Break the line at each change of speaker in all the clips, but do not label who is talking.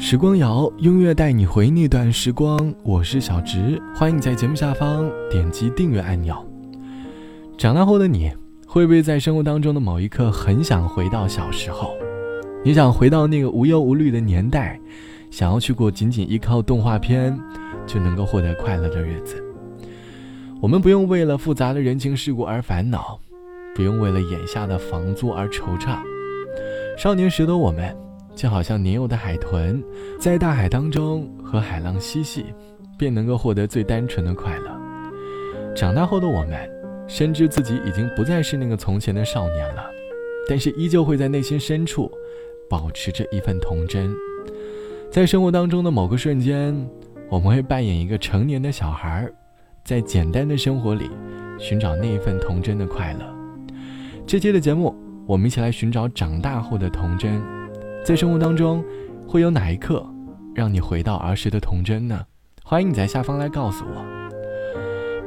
时光谣，音乐带你回那段时光。我是小直，欢迎在节目下方点击订阅按钮。长大后的你，会不会在生活当中的某一刻很想回到小时候？你想回到那个无忧无虑的年代，想要去过仅仅依靠动画片就能够获得快乐的日子。我们不用为了复杂的人情世故而烦恼，不用为了眼下的房租而惆怅。少年时的我们。就好像年幼的海豚，在大海当中和海浪嬉戏，便能够获得最单纯的快乐。长大后的我们，深知自己已经不再是那个从前的少年了，但是依旧会在内心深处，保持着一份童真。在生活当中的某个瞬间，我们会扮演一个成年的小孩，在简单的生活里，寻找那一份童真的快乐。这期的节目，我们一起来寻找长大后的童真。在生活当中，会有哪一刻让你回到儿时的童真呢？欢迎你在下方来告诉我。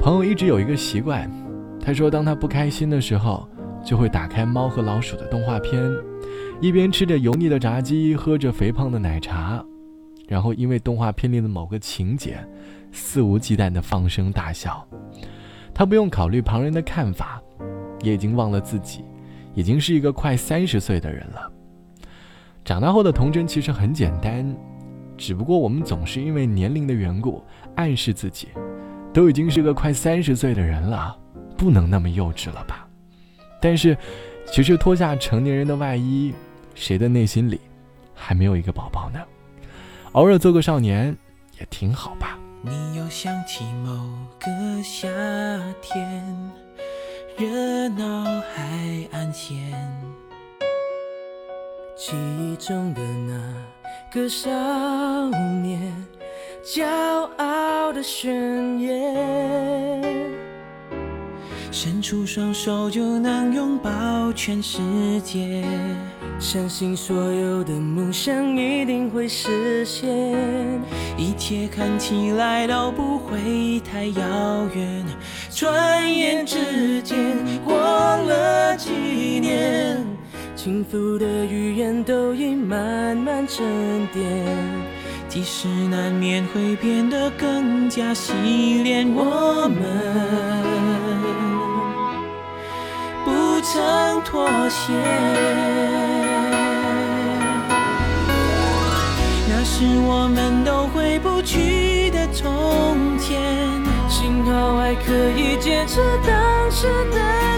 朋友一直有一个习惯，他说，当他不开心的时候，就会打开《猫和老鼠》的动画片，一边吃着油腻的炸鸡，喝着肥胖的奶茶，然后因为动画片里的某个情节，肆无忌惮地放声大笑。他不用考虑旁人的看法，也已经忘了自己，已经是一个快三十岁的人了。长大后的童真其实很简单，只不过我们总是因为年龄的缘故，暗示自己，都已经是个快三十岁的人了，不能那么幼稚了吧？但是，其实脱下成年人的外衣，谁的内心里，还没有一个宝宝呢？偶尔做个少年，也挺好吧。
你又想起某个夏天，热闹海岸线。记忆中的那个少年，骄傲的宣言，伸出双手就能拥抱全世界，相信所有的梦想一定会实现，一切看起来都不会太遥远，转眼之间过了几年。幸福的语言都已慢慢沉淀，即使难免会变得更加洗练，我们不曾妥协。那是我们都回不去的从前，幸好还可以坚持当时的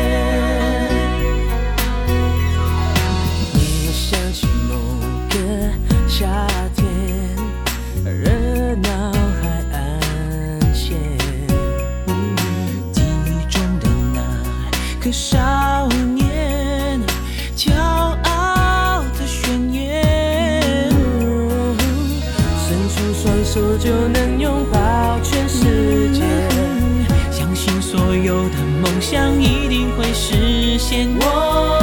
手就能拥抱全世界，相信所有的梦想一定会实现。我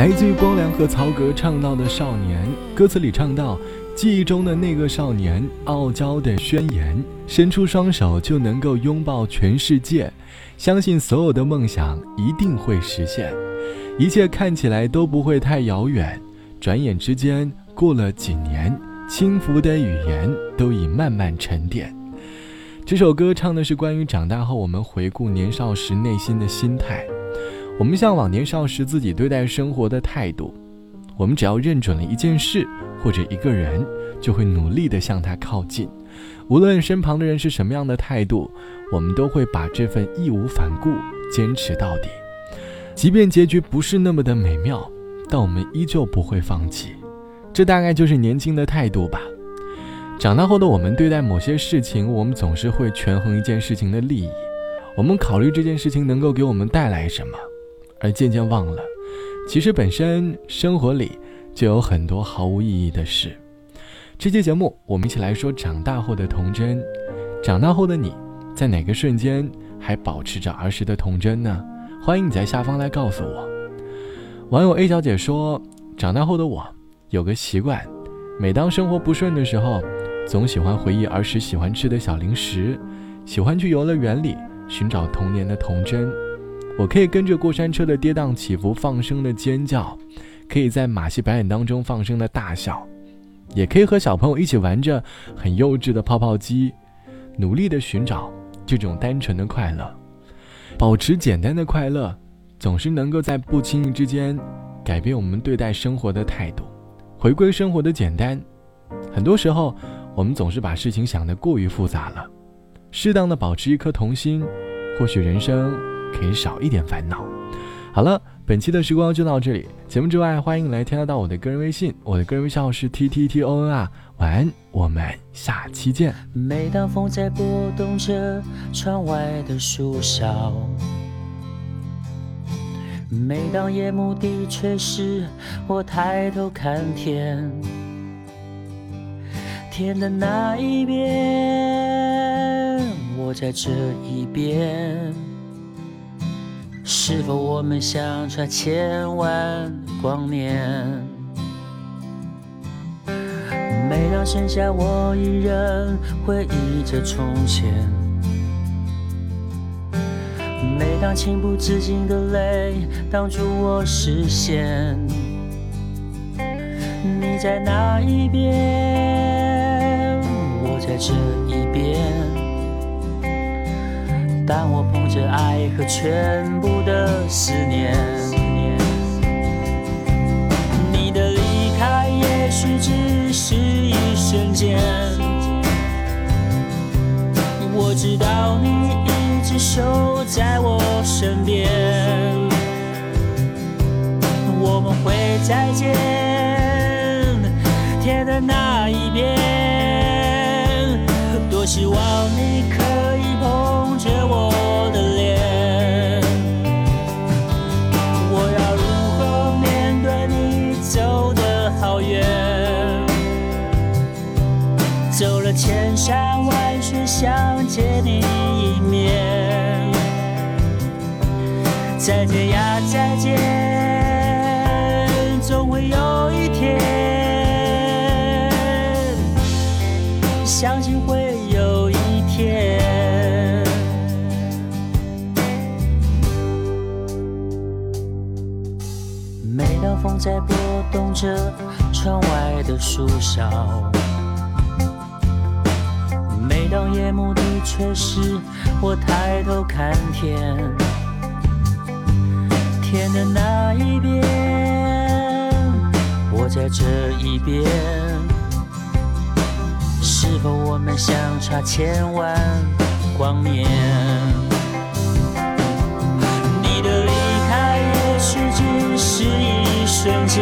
来自于光良和曹格唱到的《少年》，歌词里唱到：“记忆中的那个少年，傲娇的宣言，伸出双手就能够拥抱全世界，相信所有的梦想一定会实现，一切看起来都不会太遥远。转眼之间过了几年，轻浮的语言都已慢慢沉淀。”这首歌唱的是关于长大后我们回顾年少时内心的心态。我们向往年少时自己对待生活的态度，我们只要认准了一件事或者一个人，就会努力的向他靠近。无论身旁的人是什么样的态度，我们都会把这份义无反顾坚持到底。即便结局不是那么的美妙，但我们依旧不会放弃。这大概就是年轻的态度吧。长大后的我们对待某些事情，我们总是会权衡一件事情的利益，我们考虑这件事情能够给我们带来什么。而渐渐忘了，其实本身生活里就有很多毫无意义的事。这期节目，我们一起来说长大后的童真。长大后的你，在哪个瞬间还保持着儿时的童真呢？欢迎你在下方来告诉我。网友 A 小姐说，长大后的我有个习惯，每当生活不顺的时候，总喜欢回忆儿时喜欢吃的小零食，喜欢去游乐园里寻找童年的童真。我可以跟着过山车的跌宕起伏放声的尖叫，可以在马戏表演当中放声的大笑，也可以和小朋友一起玩着很幼稚的泡泡机，努力的寻找这种单纯的快乐，保持简单的快乐，总是能够在不经意之间改变我们对待生活的态度，回归生活的简单。很多时候，我们总是把事情想得过于复杂了，适当的保持一颗童心，或许人生。可以少一点烦恼。好了，本期的时光就到这里。节目之外，欢迎来添加到我的个人微信，我的个人微信号是 t t t o n 啊。晚安，我们下期见。
每当风在拨动着窗外的树梢，每当夜幕低垂时，我抬头看天，天的那一边，我在这一边。是否我们相差千万光年？每当剩下我一人回忆着从前，每当情不自禁的泪挡住我视线，你在哪一边？我在这一边。但我捧着爱和全部的思念，你的离开也许只是一瞬间。我知道你一直守在我身边，我们会再见，天的那一边。想见你一面。再见呀，再见，总会有一天，相信会有一天。每当。风在拨动着窗外的树梢，当夜幕低垂时，我抬头看天，天的那一边，我在这一边，是否我们相差千万光年？你的离开也许只是一。瞬间，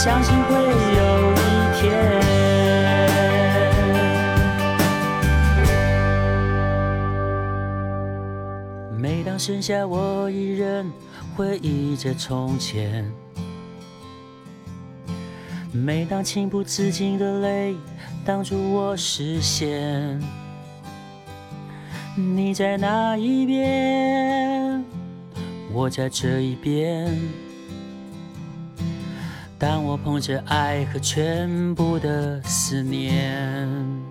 相信会有一天。每当剩下我一人，回忆着从前。每当情不自禁的泪挡住我视线，你在那一边，我在这一边。当我捧着爱和全部的思念。